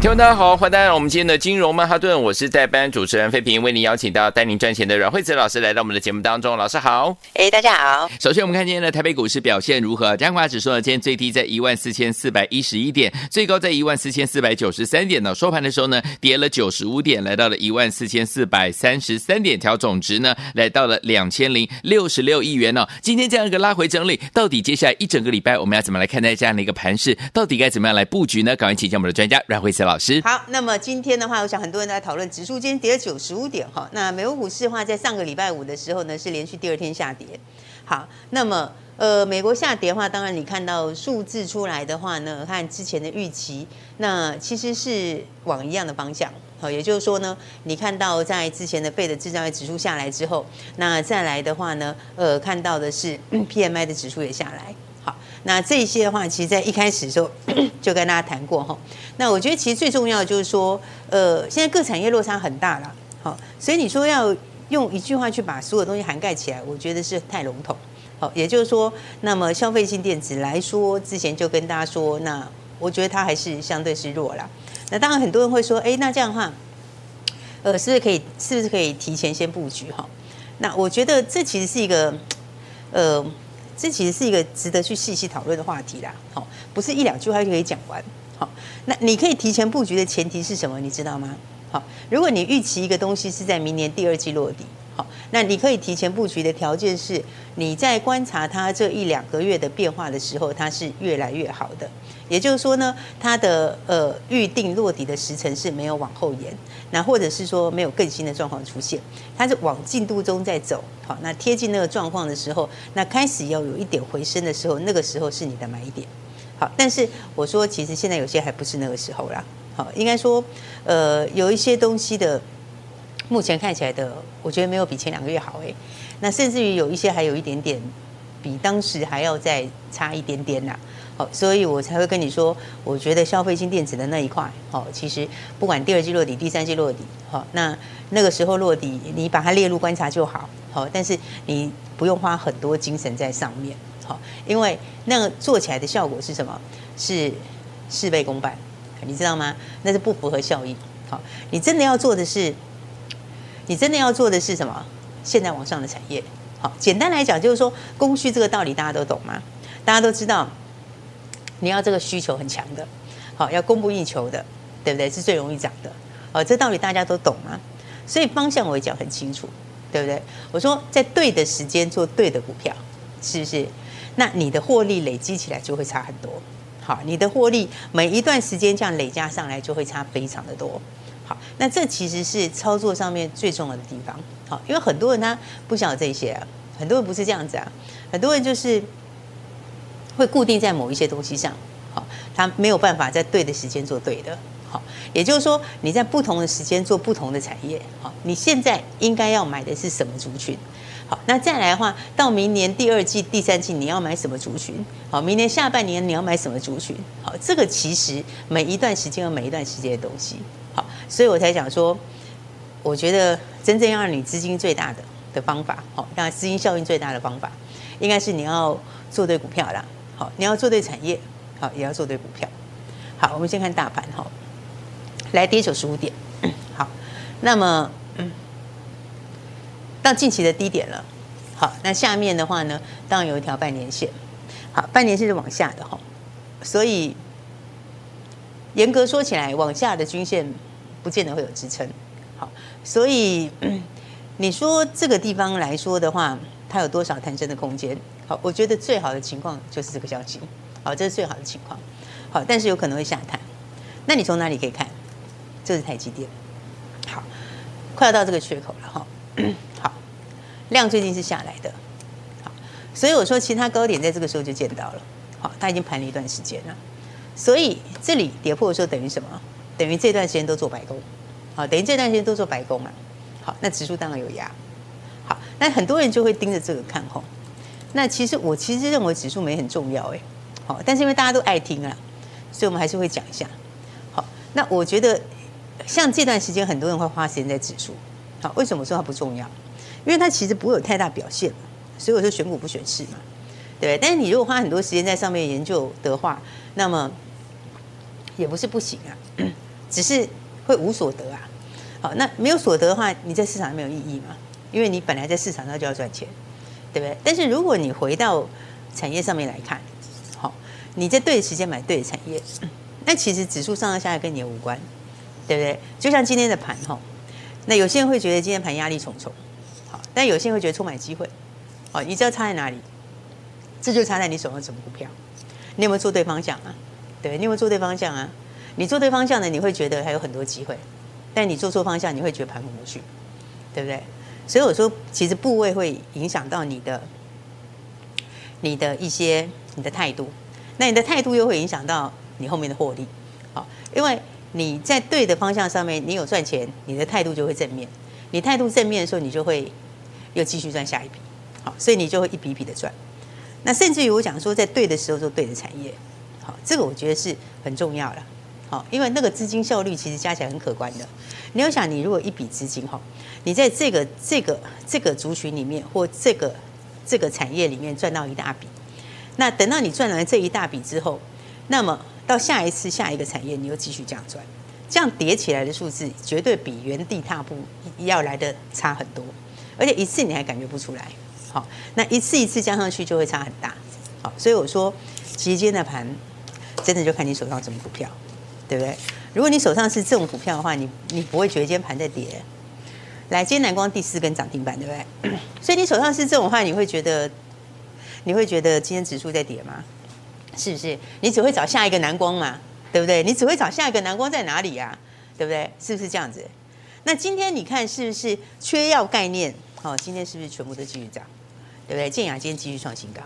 听众大家好，欢迎大家来到我们今天的金融曼哈顿，我是代班主持人费平，为您邀请到带您赚钱的阮慧慈老师来到我们的节目当中，老师好，哎，大家好。首先我们看今天的台北股市表现如何？加权指数呢，今天最低在一万四千四百一十一点，最高在一万四千四百九十三点呢。收盘的时候呢，跌了九十五点，来到了一万四千四百三十三点，调总值呢，来到了两千零六十六亿元呢。今天这样一个拉回整理，到底接下来一整个礼拜我们要怎么来看待这样的一个盘势？到底该怎么样来布局呢？赶快请教我们的专家阮慧慈老师。好，那么。今天的话，我想很多人都在讨论指数今天跌了九十五点哈。那美国股市的话，在上个礼拜五的时候呢，是连续第二天下跌。好，那么呃，美国下跌的话，当然你看到数字出来的话呢，和之前的预期，那其实是往一样的方向。好，也就是说呢，你看到在之前的费的制造业指数下来之后，那再来的话呢，呃，看到的是 PMI 的指数也下来。那这些的话，其实，在一开始的时候 就跟大家谈过哈。那我觉得，其实最重要的就是说，呃，现在各产业落差很大了，好，所以你说要用一句话去把所有东西涵盖起来，我觉得是太笼统。好，也就是说，那么消费性电子来说，之前就跟大家说，那我觉得它还是相对是弱了。那当然，很多人会说，哎，那这样的话，呃，是不是可以，是不是可以提前先布局哈？那我觉得这其实是一个，呃。这其实是一个值得去细细讨论的话题啦，好，不是一两句话就可以讲完，好，那你可以提前布局的前提是什么？你知道吗？好，如果你预期一个东西是在明年第二季落地，那你可以提前布局的条件是，你在观察它这一两个月的变化的时候，它是越来越好的。也就是说呢，它的呃预定落底的时程是没有往后延，那或者是说没有更新的状况出现，它是往进度中在走，好，那贴近那个状况的时候，那开始要有一点回升的时候，那个时候是你的买点，好，但是我说其实现在有些还不是那个时候啦，好，应该说呃有一些东西的目前看起来的，我觉得没有比前两个月好诶，那甚至于有一些还有一点点比当时还要再差一点点呐。所以我才会跟你说，我觉得消费性电子的那一块，好，其实不管第二季落底、第三季落底，好，那那个时候落底，你把它列入观察就好，好，但是你不用花很多精神在上面，好，因为那个做起来的效果是什么？是事倍功半，你知道吗？那是不符合效益，好，你真的要做的是，你真的要做的是什么？现在往上的产业，好，简单来讲就是说，供需这个道理大家都懂吗？大家都知道。你要这个需求很强的，好，要供不应求的，对不对？是最容易涨的，哦，这道理大家都懂吗？所以方向我也讲很清楚，对不对？我说在对的时间做对的股票，是不是？那你的获利累积起来就会差很多，好，你的获利每一段时间这样累加上来就会差非常的多，好，那这其实是操作上面最重要的地方，好，因为很多人他不晓得这些啊，很多人不是这样子啊，很多人就是。会固定在某一些东西上，好，他没有办法在对的时间做对的，好，也就是说你在不同的时间做不同的产业，好，你现在应该要买的是什么族群？好，那再来的话，到明年第二季、第三季你要买什么族群？好，明年下半年你要买什么族群？好，这个其实每一段时间有每一段时间的东西，好，所以我才讲说，我觉得真正要让你资金最大的的方法，好，让资金效应最大的方法，应该是你要做对股票啦。好，你要做对产业，好，也要做对股票。好，我们先看大盘哈，来跌九十五点，好，那么嗯，到近期的低点了，好，那下面的话呢，当然有一条半年线，好，半年线是往下的哈，所以严格说起来，往下的均线不见得会有支撑，好，所以 你说这个地方来说的话，它有多少弹升的空间？好，我觉得最好的情况就是这个消息，好，这是最好的情况，好，但是有可能会下探，那你从哪里可以看？这是台积电，好，快要到这个缺口了哈，好，量最近是下来的，好，所以我说其他高点在这个时候就见到了，好，它已经盘了一段时间了，所以这里跌破的时候等于什么？等于这段时间都做白工，好，等于这段时间都做白工嘛。好，那指数当然有压。好，那很多人就会盯着这个看空。那其实我其实认为指数没很重要哎。好，但是因为大家都爱听啊，所以我们还是会讲一下。好，那我觉得像这段时间很多人会花时间在指数。好，为什么说它不重要？因为它其实不会有太大表现嘛。所以我说选股不选市嘛。对，但是你如果花很多时间在上面研究的话，那么也不是不行啊，只是会无所得啊。好，那没有所得的话，你在市场上没有意义嘛？因为你本来在市场上就要赚钱，对不对？但是如果你回到产业上面来看，好，你在对的时间买对的产业，那其实指数上上下下跟你也无关，对不对？就像今天的盘哈，那有些人会觉得今天盘压力重重，好，但有些人会觉得充满机会，好，你知道差在哪里？这就差在你手上什么股票，你有没有做对方向啊？对，你有没有做对方向啊？你做对方向呢，你会觉得还有很多机会。但你做错方向，你会觉得盘不过去，对不对？所以我说，其实部位会影响到你的、你的一些、你的态度。那你的态度又会影响到你后面的获利。好，因为你在对的方向上面，你有赚钱，你的态度就会正面。你态度正面的时候，你就会又继续赚下一笔。好，所以你就会一笔一笔的赚。那甚至于我讲说，在对的时候做对的产业，好，这个我觉得是很重要的。好，因为那个资金效率其实加起来很可观的。你要想，你如果一笔资金哈，你在这个这个这个族群里面或这个这个产业里面赚到一大笔，那等到你赚完这一大笔之后，那么到下一次下一个产业，你又继续这样赚，这样叠起来的数字绝对比原地踏步要来的差很多，而且一次你还感觉不出来。好，那一次一次加上去就会差很大。好，所以我说，其实今天的盘真的就看你手上什么股票。对不对？如果你手上是这种股票的话，你你不会觉得今天盘在跌。来，今天南光第四根涨停板，对不对？所以你手上是这种话，你会觉得你会觉得今天指数在跌吗？是不是？你只会找下一个南光嘛，对不对？你只会找下一个南光在哪里呀？对不对？是不是这样子？那今天你看是不是缺药概念？好，今天是不是全部都继续涨？对不对？建雅今天继续创新高，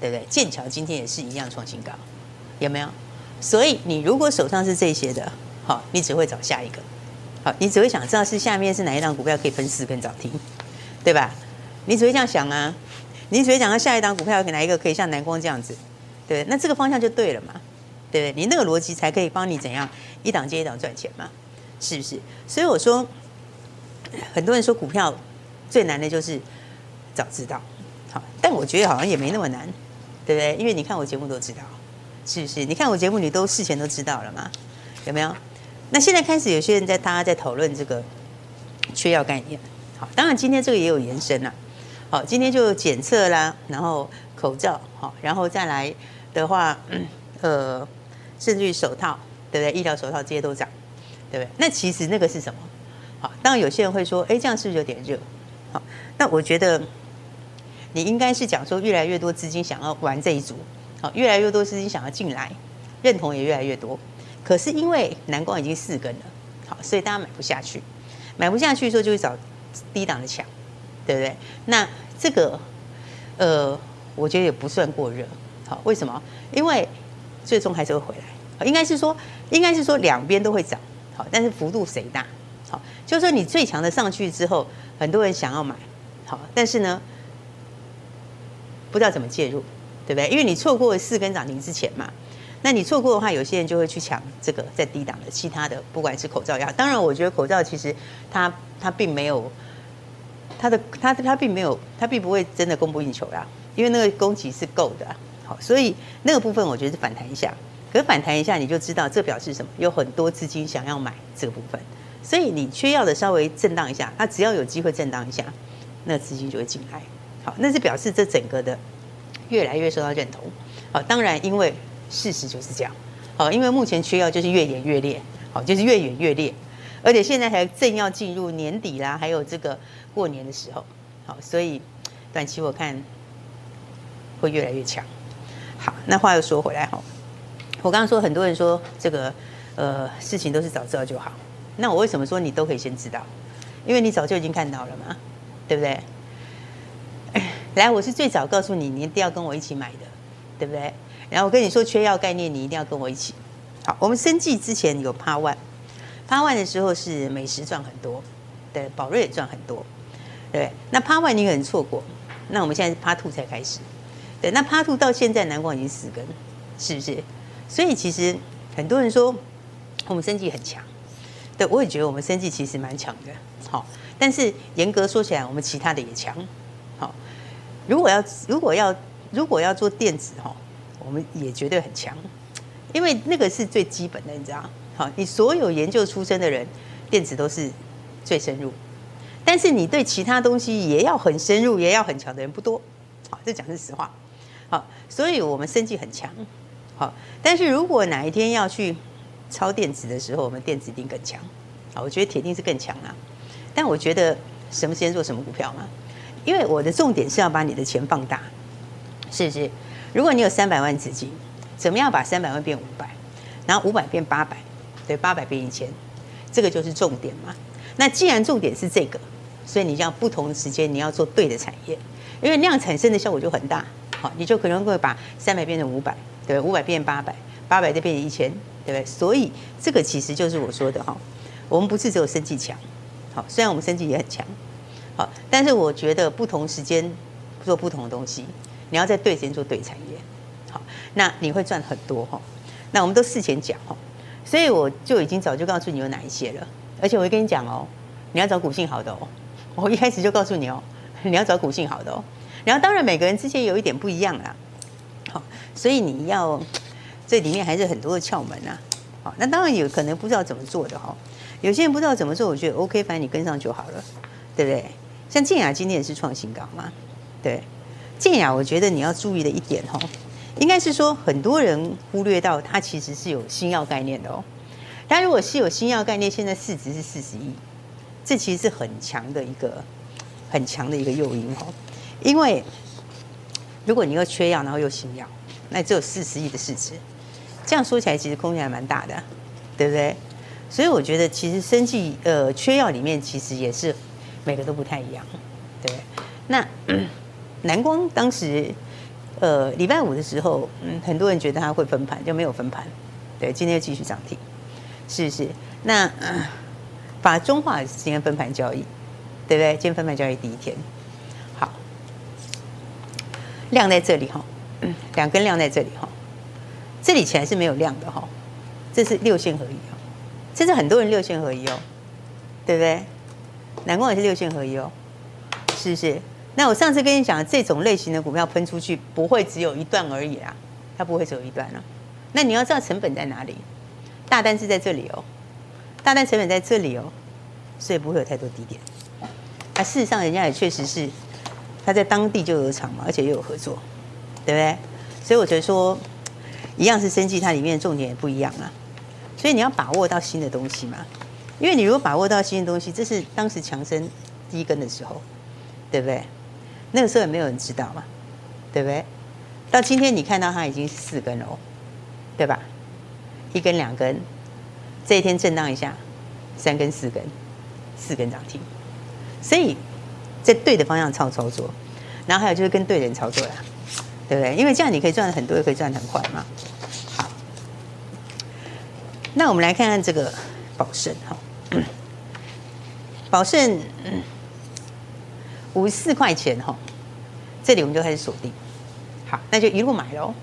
对不对？剑桥今天也是一样创新高，有没有？所以你如果手上是这些的，好，你只会找下一个，好，你只会想知道是下面是哪一档股票可以分四根涨停，对吧？你只会这样想啊，你只会想到下一档股票哪一个可以像南光这样子，对，那这个方向就对了嘛，对不对？你那个逻辑才可以帮你怎样一档接一档赚钱嘛，是不是？所以我说，很多人说股票最难的就是早知道，好，但我觉得好像也没那么难，对不对？因为你看我节目都知道。是不是？你看我节目，你都事前都知道了吗？有没有？那现在开始，有些人在大家在讨论这个缺药概念。好，当然今天这个也有延伸了。好，今天就检测啦，然后口罩，好，然后再来的话，呃，甚至于手套，对不对？医疗手套这些都涨，对不对？那其实那个是什么？好，当然有些人会说，哎，这样是不是有点热？好，那我觉得你应该是讲说，越来越多资金想要玩这一组。好，越来越多资金想要进来，认同也越来越多。可是因为南光已经四根了，好，所以大家买不下去，买不下去的时候就会找低档的抢，对不对？那这个，呃，我觉得也不算过热。好，为什么？因为最终还是会回来。应该是说，应该是说两边都会涨。好，但是幅度谁大？好，就是说你最强的上去之后，很多人想要买，好，但是呢，不知道怎么介入。对不对？因为你错过四根涨停之前嘛，那你错过的话，有些人就会去抢这个在低档的其他的，不管是口罩也好。当然，我觉得口罩其实它它并没有它的它它并没有它并不会真的供不应求啦，因为那个供给是够的。好，所以那个部分我觉得是反弹一下，可是反弹一下你就知道这表示什么？有很多资金想要买这个部分，所以你缺药的稍微震荡一下，它只要有机会震荡一下，那资金就会进来。好，那是表示这整个的。越来越受到认同，好，当然，因为事实就是这样，好，因为目前缺药就是越演越烈，好，就是越演越烈，而且现在还正要进入年底啦，还有这个过年的时候，好，所以短期我看会越来越强。好，那话又说回来哈，我刚刚说很多人说这个呃事情都是早知道就好，那我为什么说你都可以先知道？因为你早就已经看到了嘛，对不对？来，我是最早告诉你，你一定要跟我一起买的，对不对？然后我跟你说缺药概念，你一定要跟我一起。好，我们生计之前有 Part One，Part One 的时候是美食赚很多，对，宝瑞也赚很多，对。那趴万你可能错过，那我们现在是 Part Two 才开始，对。那趴兔到现在南光已经四根，是不是？所以其实很多人说我们生计很强，对，我也觉得我们生计其实蛮强的，好。但是严格说起来，我们其他的也强，如果要如果要如果要做电子哈，我们也绝对很强，因为那个是最基本的，你知道。好，你所有研究出身的人，电子都是最深入，但是你对其他东西也要很深入，也要很强的人不多。好，这讲是实话。好，所以我们生技很强。好，但是如果哪一天要去超电子的时候，我们电子一定更强。好，我觉得铁定是更强啊。但我觉得什么时间做什么股票嘛，因为我的重点是要把你的钱放大，是不是？如果你有三百万资金，怎么样把三百万变五百，然后五百变八百？对，八百变一千，这个就是重点嘛。那既然重点是这个，所以你要不同的时间，你要做对的产业，因为那样产生的效果就很大。好，你就可能会把三百变成五百，对，五百变八百，八百再变成一千，对不对？所以这个其实就是我说的哈，我们不是只有生计强，好，虽然我们生计也很强，好，但是我觉得不同时间做不同的东西，你要在对时间做对产业，好，那你会赚很多哈。那我们都事前讲哈。所以我就已经早就告诉你有哪一些了，而且我会跟你讲哦，你要找股性好的哦。我一开始就告诉你哦，你要找股性好的哦。然后当然每个人之间有一点不一样啦，好，所以你要这里面还是很多的窍门啊。好，那当然有可能不知道怎么做的哈，有些人不知道怎么做，我觉得 OK，反正你跟上就好了，对不对？像健雅今天也是创新高嘛，对，健雅我觉得你要注意的一点哈。应该是说，很多人忽略到它其实是有新药概念的哦。但如果是有新药概念，现在市值是四十亿，这其实是很强的一个很强的一个诱因哦。因为如果你又缺药，然后又新药，那只有四十亿的市值，这样说起来其实空间还蛮大的，对不对？所以我觉得其实生技呃缺药里面其实也是每个都不太一样，对。那 南光当时。呃，礼拜五的时候，嗯，很多人觉得它会分盘，就没有分盘。对，今天又继续涨停，是是？那、呃、法中化今天分盘交易，对不对？今天分盘交易第一天，好，量在这里哈，两根量在这里哈，这里起来是没有量的哈，这是六线合一哦，这是很多人六线合一哦，对不对？南光也是六线合一哦，是不是？那我上次跟你讲，这种类型的股票喷出去不会只有一段而已啊，它不会只有一段啊。那你要知道成本在哪里，大单是在这里哦，大单成本在这里哦，所以不会有太多低点。啊，事实上人家也确实是他在当地就有厂嘛，而且又有合作，对不对？所以我觉得说，一样是生技，它里面的重点也不一样啊。所以你要把握到新的东西嘛，因为你如果把握到新的东西，这是当时强生第一根的时候，对不对？那个时候也没有人知道嘛，对不对？到今天你看到它已经四根了哦，对吧？一根两根，这一天震荡一下，三根四根，四根涨停，所以在对的方向操操作，然后还有就是跟对人操作啦，对不对？因为这样你可以赚很多，也可以赚很快嘛。好，那我们来看看这个宝盛哈，宝盛。五十四块钱哈，这里我们就开始锁定，好，那就一路买喽，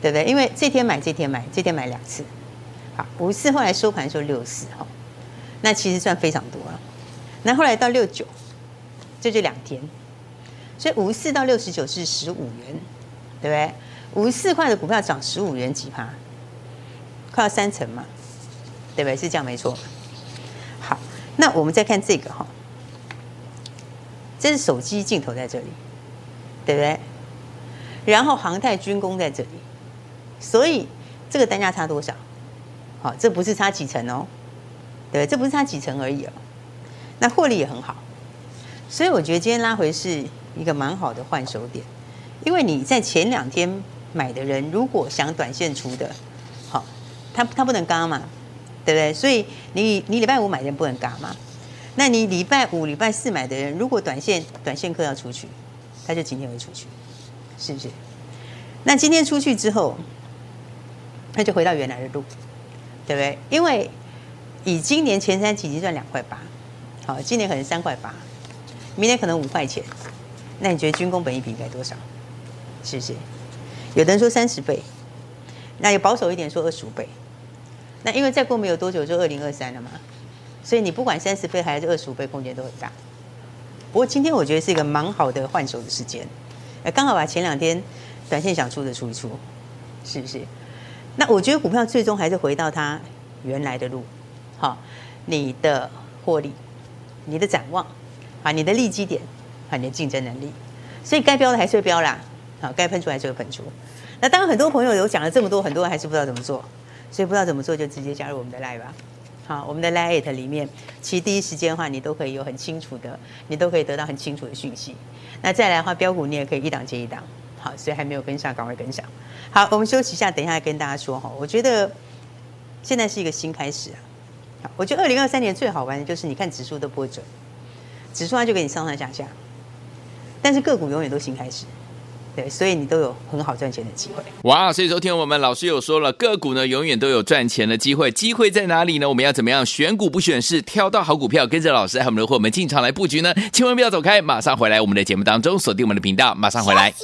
对不对？因为这天买，这天买，这天买两次，好，五十四后来收盘的时候六四哈，那其实算非常多了。那后来到六九，这就两天，所以五十四到六十九是十五元，对不对？五十四块的股票涨十五元几趴，快要三成嘛，对不对？是这样没错。那我们再看这个哈。这是手机镜头在这里，对不对？然后航太军工在这里，所以这个单价差多少？好，这不是差几成哦，对，这不是差几成而已哦。那获利也很好，所以我觉得今天拉回是一个蛮好的换手点，因为你在前两天买的人，如果想短线出的，好，他他不能刚嘛，对不对？所以你你礼拜五买的人不能嘎吗。那你礼拜五、礼拜四买的人，如果短线短线客要出去，他就今天会出去，是不是？那今天出去之后，他就回到原来的路，对不对？因为以今年前三季已经赚两块八，好，今年可能三块八，明年可能五块钱，那你觉得军工本益比该多少？是不是？有的人说三十倍，那也保守一点说二十五倍，那因为再过没有多久就二零二三了嘛，所以你不管三十倍还是二十五倍，空间都很大。不过今天我觉得是一个蛮好的换手的时间，呃，刚好把前两天短线想出的出一出，是不是？那我觉得股票最终还是回到它原来的路，好，你的获利，你的展望，啊，你的利基点，啊，你的竞争能力，所以该标的还是会标啦，好，该喷出还是会喷出。那当然，很多朋友有讲了这么多，很多人还是不知道怎么做，所以不知道怎么做就直接加入我们的 Live 吧。好，我们的 Live 里面，其实第一时间的话，你都可以有很清楚的，你都可以得到很清楚的讯息。那再来的话，标股你也可以一档接一档。好，所以还没有跟上，赶快跟上。好，我们休息一下，等一下跟大家说哈。我觉得现在是一个新开始啊。好，我觉得二零二三年最好玩的就是你看指数都不会准，指数它就给你上上下下，但是个股永远都新开始。对，所以你都有很好赚钱的机会。哇！所以昨天我们老师有说了，个股呢永远都有赚钱的机会。机会在哪里呢？我们要怎么样选股不选市，挑到好股票，跟着老师还有我们的伙伴们进场来布局呢？千万不要走开，马上回来我们的节目当中，锁定我们的频道，马上回来。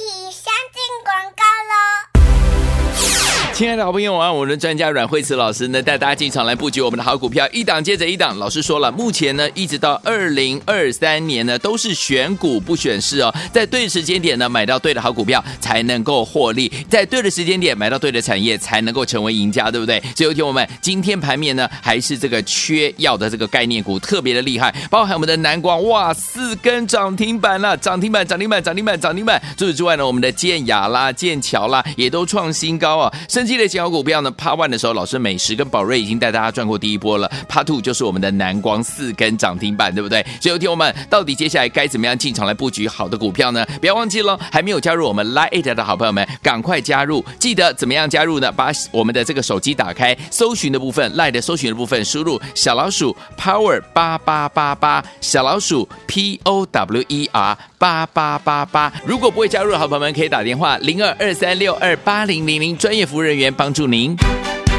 亲爱的好朋友啊，我们的专家阮慧慈老师呢，带大家进场来布局我们的好股票，一档接着一档。老师说了，目前呢，一直到二零二三年呢，都是选股不选市哦，在对的时间点呢，买到对的好股票才能够获利，在对的时间点买到对的产业才能够成为赢家，对不对？所以有听我们今天盘面呢，还是这个缺药的这个概念股特别的厉害，包含我们的南光哇，四根涨停板了，涨停板，涨停板，涨停板，涨停板。除此之外呢，我们的建雅啦、建桥啦，也都创新高啊，甚记得小股票呢，Part One 的时候，老师美食跟宝瑞已经带大家赚过第一波了。Part Two 就是我们的南光四根涨停板，对不对？所以，有听友们到底接下来该怎么样进场来布局好的股票呢？不要忘记了，还没有加入我们 Line 的好朋友们，赶快加入！记得怎么样加入呢？把我们的这个手机打开，搜寻的部分 Line 的搜寻的部分，输入小老鼠 Power 八八八八，小老鼠 P O W E R 八八八八。如果不会加入的好朋友们，可以打电话零二二三六二八零零零，专业服务人员帮助您。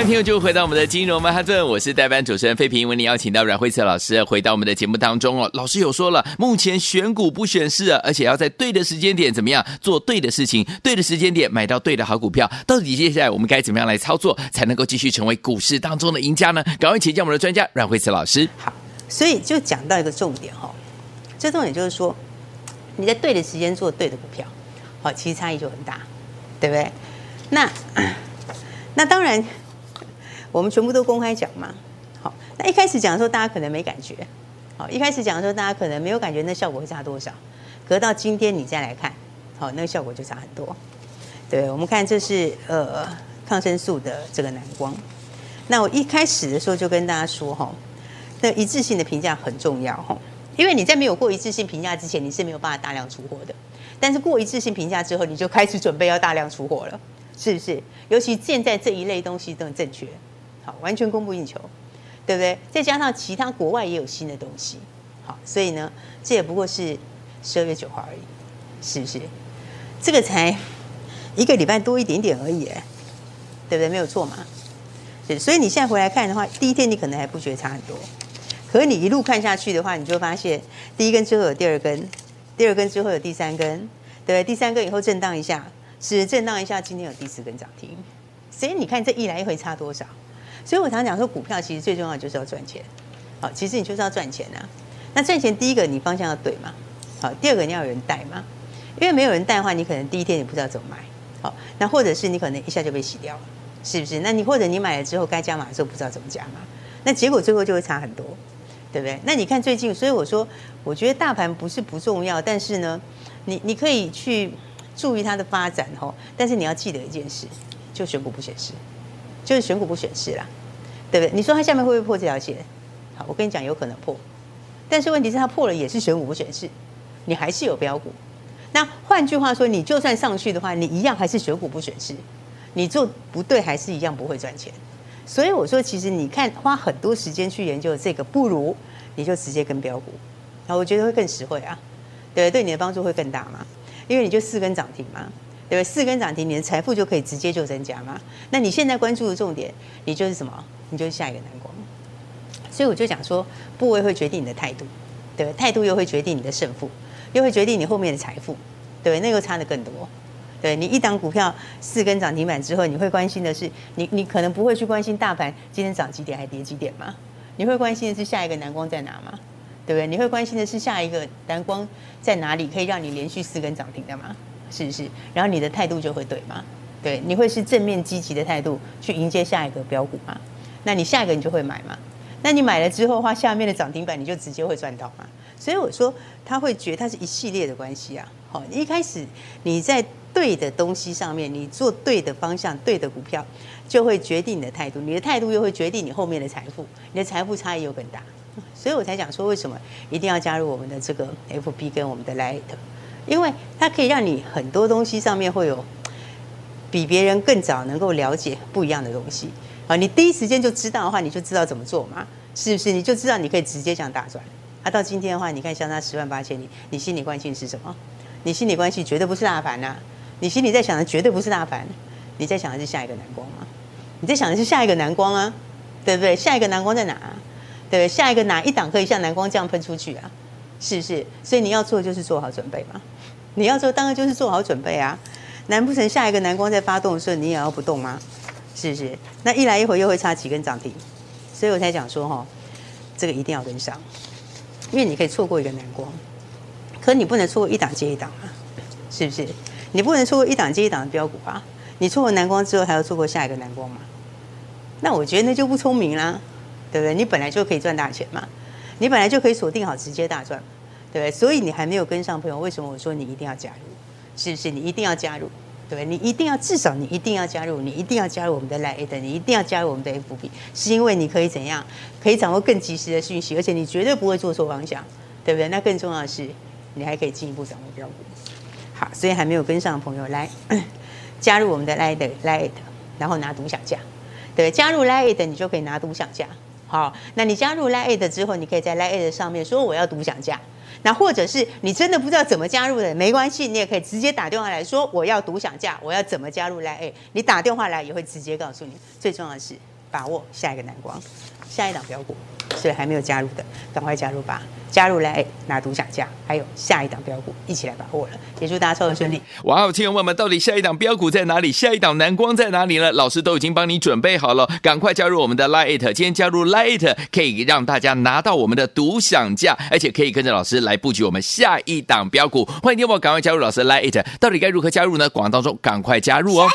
欢迎就回到我们的金融曼哈顿，我是代班主持人费平，为您邀请到阮慧慈老师回到我们的节目当中哦。老师有说了，目前选股不选市，而且要在对的时间点怎么样做对的事情，对的时间点买到对的好股票。到底接下来我们该怎么样来操作，才能够继续成为股市当中的赢家呢？赶快请教我们的专家阮慧慈老师。好，所以就讲到一个重点哈、哦，这重点就是说，你在对的时间做对的股票，好，其实差异就很大，对不对？那那当然。我们全部都公开讲嘛，好，那一开始讲的时候，大家可能没感觉，好，一开始讲的时候，大家可能没有感觉，那效果会差多少？隔到今天你再来看，好，那个效果就差很多。对，我们看这是呃抗生素的这个蓝光，那我一开始的时候就跟大家说哈，那一致性的评价很重要哈，因为你在没有过一致性评价之前，你是没有办法大量出货的，但是过一致性评价之后，你就开始准备要大量出货了，是不是？尤其现在这一类东西都很正确。完全供不应求，对不对？再加上其他国外也有新的东西，好，所以呢，这也不过是十二月九号而已，是不是？这个才一个礼拜多一点点而已，对不对？没有错嘛。所以你现在回来看的话，第一天你可能还不觉得差很多，可是你一路看下去的话，你就发现第一根之后有第二根，第二根之后有第三根，对不对？第三根以后震荡一下，是震荡一下，今天有第四根涨停，所以你看这一来一回差多少？所以我常讲说，股票其实最重要就是要赚钱。好，其实你就是要赚钱啊。那赚钱，第一个你方向要对嘛。好，第二个你要有人带嘛。因为没有人带的话，你可能第一天你不知道怎么买。好，那或者是你可能一下就被洗掉了，是不是？那你或者你买了之后该加码的时候不知道怎么加码，那结果最后就会差很多，对不对？那你看最近，所以我说，我觉得大盘不是不重要，但是呢，你你可以去注意它的发展哦。但是你要记得一件事，就选股不选市。就是选股不选市啦，对不对？你说它下面会不会破这条线？好，我跟你讲，有可能破，但是问题是它破了也是选股不选市，你还是有标股。那换句话说，你就算上去的话，你一样还是选股不选市，你做不对还是一样不会赚钱。所以我说，其实你看花很多时间去研究这个，不如你就直接跟标股，然后我觉得会更实惠啊，对，对你的帮助会更大嘛，因为你就四根涨停嘛。对？四根涨停，你的财富就可以直接就增加嘛。那你现在关注的重点，你就是什么？你就是下一个蓝光。所以我就讲说，部位会决定你的态度，对？态度又会决定你的胜负，又会决定你后面的财富，对？那个差的更多。对，你一档股票四根涨停板之后，你会关心的是，你你可能不会去关心大盘今天涨几点还跌几点嘛？你会关心的是下一个蓝光在哪嘛？对不对？你会关心的是下一个蓝光在哪里可以让你连续四根涨停的吗？是不是？然后你的态度就会对吗？对，你会是正面积极的态度去迎接下一个标股吗？那你下一个你就会买吗？那你买了之后的话，下面的涨停板你就直接会赚到吗？所以我说他会觉得它是一系列的关系啊。好，一开始你在对的东西上面，你做对的方向、对的股票，就会决定你的态度，你的态度又会决定你后面的财富，你的财富差异又更大。所以我才讲说，为什么一定要加入我们的这个 FB 跟我们的 Light。因为它可以让你很多东西上面会有比别人更早能够了解不一样的东西啊！你第一时间就知道的话，你就知道怎么做嘛，是不是？你就知道你可以直接这样大赚。啊，到今天的话，你看相差十万八千里，你心里关系是什么？你心里关系绝对不是大盘呐！你心里在想的绝对不是大盘，你在想的是下一个蓝光吗？你在想的是下一个蓝光啊，对不对？下一个蓝光在哪？对不对？下一个哪一档可以像蓝光这样喷出去啊？是不是？所以你要做就是做好准备嘛。你要做当然就是做好准备啊。难不成下一个蓝光在发动的时候你也要不动吗？是不是？那一来一回又会差几根涨停，所以我才讲说哈，这个一定要跟上，因为你可以错过一个蓝光，可你不能错过一档接一档啊，是不是？你不能错过一档接一档的标股啊。你错过蓝光之后还要错过下一个蓝光嘛？那我觉得那就不聪明啦，对不对？你本来就可以赚大钱嘛。你本来就可以锁定好，直接大赚，对不对？所以你还没有跟上朋友，为什么我说你一定要加入？是不是？你一定要加入，对不对？你一定要至少你一定要加入，你一定要加入我们的 Line，你一定要加入我们的 FB，是因为你可以怎样？可以掌握更及时的讯息，而且你绝对不会做错方向，对不对？那更重要的是，你还可以进一步掌握标股。好，所以还没有跟上的朋友来加入我们的 Line Line，然后拿独享价，对，加入 Line 你就可以拿独享价。好，那你加入 Line 之后，你可以在 Line 上面说我要独享价。那或者是你真的不知道怎么加入的，没关系，你也可以直接打电话来说我要独享价，我要怎么加入 lia 你打电话来也会直接告诉你。最重要的是把握下一个南光，下一档标股是还没有加入的，赶快加入吧。加入来拿独享价，还有下一档标股一起来把握了，也祝大家操作顺利。哇哦，亲友们，到底下一档标股在哪里？下一档蓝光在哪里呢？老师都已经帮你准备好了，赶快加入我们的 Lite。今天加入 Lite 可以让大家拿到我们的独享价，而且可以跟着老师来布局我们下一档标股。欢迎听我赶快加入老师 Lite，到底该如何加入呢？广告当中赶快加入哦。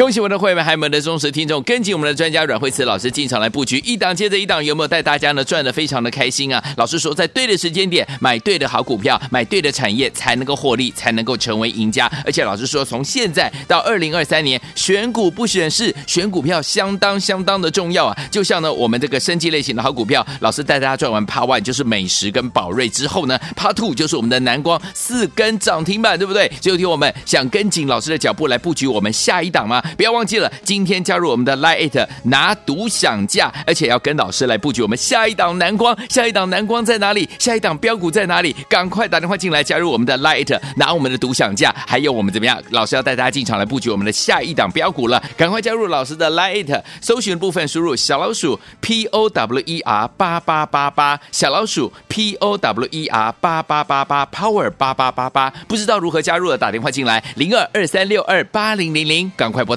恭喜我们的会员，还有我们的忠实听众，跟紧我们的专家阮慧慈老师进场来布局，一档接着一档，有没有带大家呢赚的非常的开心啊？老师说，在对的时间点买对的好股票，买对的产业，才能够获利，才能够成为赢家。而且老师说，从现在到二零二三年，选股不选市，选股票相当相当的重要啊！就像呢，我们这个生技类型的好股票，老师带大家赚完 Part One 就是美食跟宝瑞之后呢，Part Two 就是我们的南光四根涨停板，对不对？最后听我们想跟紧老师的脚步来布局我们下一档吗？不要忘记了，今天加入我们的 Lite 拿独享价，而且要跟老师来布局我们下一档南光。下一档南光在哪里？下一档标股在哪里？赶快打电话进来加入我们的 Lite，拿我们的独享价，还有我们怎么样？老师要带大家进场来布局我们的下一档标股了，赶快加入老师的 Lite，搜寻部分输入小老鼠 P O W E R 八八八八，小老鼠 P O W E R 八八八八 Power 八八八八，不知道如何加入的，打电话进来零二二三六二八零零零，赶快拨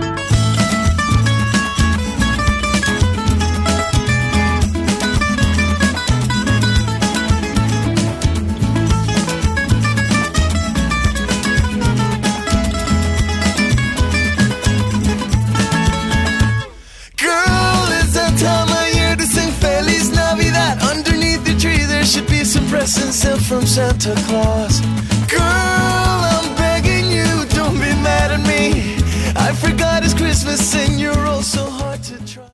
Santa Claus.